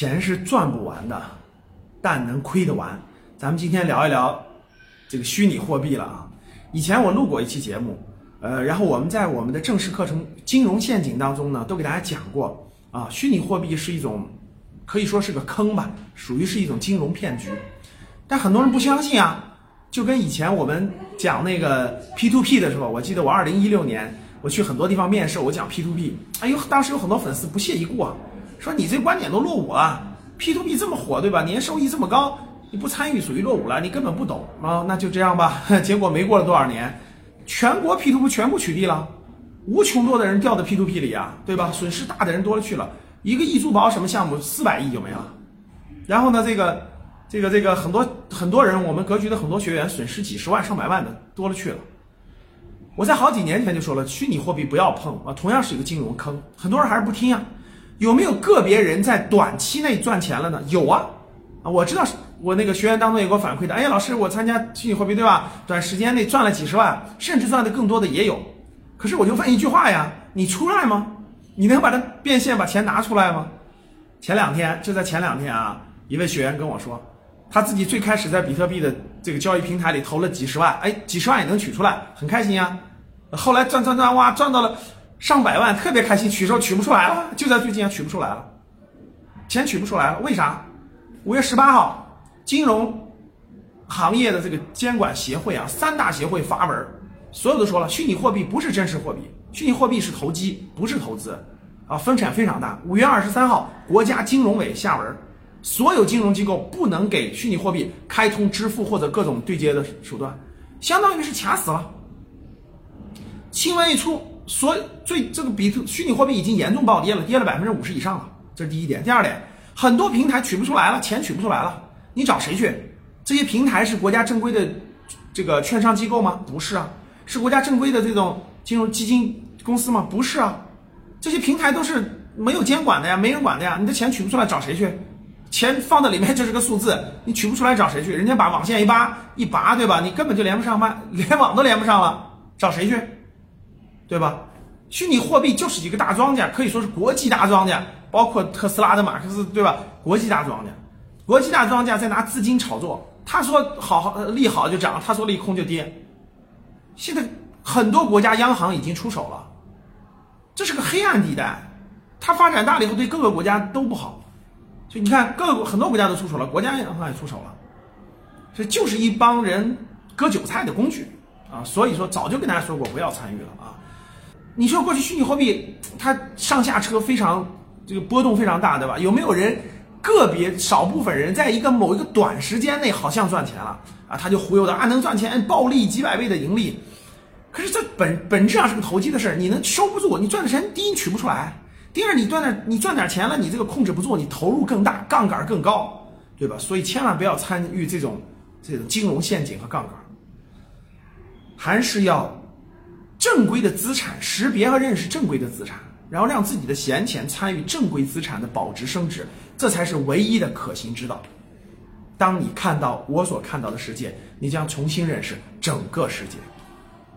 钱是赚不完的，但能亏得完。咱们今天聊一聊这个虚拟货币了啊。以前我录过一期节目，呃，然后我们在我们的正式课程《金融陷阱》当中呢，都给大家讲过啊，虚拟货币是一种可以说是个坑吧，属于是一种金融骗局。但很多人不相信啊，就跟以前我们讲那个 P to P 的时候，我记得我二零一六年我去很多地方面试，我讲 P to P，哎呦，当时有很多粉丝不屑一顾啊，说你这观点都落伍了，P to P 这么火，对吧？年收益这么高。你不参与属于落伍了，你根本不懂啊，那就这样吧。结果没过了多少年，全国 P to P 全部取缔了，无穷多的人掉到 P to P 里啊，对吧？损失大的人多了去了，一个易租宝什么项目四百亿就没了。然后呢，这个这个这个很多很多人，我们格局的很多学员损失几十万上百万的多了去了。我在好几年前就说了，虚拟货币不要碰啊，同样是一个金融坑，很多人还是不听啊。有没有个别人在短期内赚钱了呢？有啊，啊，我知道。我那个学员当中也给我反馈的，哎呀，老师，我参加虚拟货币对吧？短时间内赚了几十万，甚至赚的更多的也有。可是我就问一句话呀，你出来吗？你能把它变现，把钱拿出来吗？前两天就在前两天啊，一位学员跟我说，他自己最开始在比特币的这个交易平台里投了几十万，哎，几十万也能取出来，很开心呀。后来赚赚赚，哇，赚到了上百万，特别开心，取时候取不出来了，就在最近啊取不出来了，钱取不出来了，为啥？五月十八号。金融行业的这个监管协会啊，三大协会发文，所有都说了，虚拟货币不是真实货币，虚拟货币是投机，不是投资，啊，风险非常大。五月二十三号，国家金融委下文，所有金融机构不能给虚拟货币开通支付或者各种对接的手段，相当于是卡死了。新闻一出，所以最这个比特虚拟货币已经严重暴跌了，跌了百分之五十以上了，这是第一点。第二点，很多平台取不出来了，钱取不出来了。你找谁去？这些平台是国家正规的这个券商机构吗？不是啊，是国家正规的这种金融基金公司吗？不是啊，这些平台都是没有监管的呀，没人管的呀。你的钱取不出来，找谁去？钱放在里面就是个数字，你取不出来找谁去？人家把网线一拔一拔，对吧？你根本就连不上麦，连网都连不上了，找谁去？对吧？虚拟货币就是一个大庄家，可以说是国际大庄家，包括特斯拉的马克思，对吧？国际大庄家。国际大庄家在拿资金炒作，他说好好利好就涨，他说利空就跌。现在很多国家央行已经出手了，这是个黑暗地带，它发展大了以后对各个国家都不好。所以你看，各个很多国家都出手了，国家央行也出手了，这就是一帮人割韭菜的工具啊！所以说，早就跟大家说过不要参与了啊！你说过去虚拟货币它上下车非常这个波动非常大，对吧？有没有人？个别少部分人在一个某一个短时间内好像赚钱了啊，他就忽悠的啊能赚钱，暴利几百倍的盈利。可是这本本质上是个投机的事儿，你能收不住，你赚的钱第一取不出来，第二你赚点你赚点钱了，你这个控制不住，你投入更大，杠杆更高，对吧？所以千万不要参与这种这种金融陷阱和杠杆，还是要正规的资产识别和认识正规的资产。然后让自己的闲钱参与正规资产的保值升值，这才是唯一的可行之道。当你看到我所看到的世界，你将重新认识整个世界。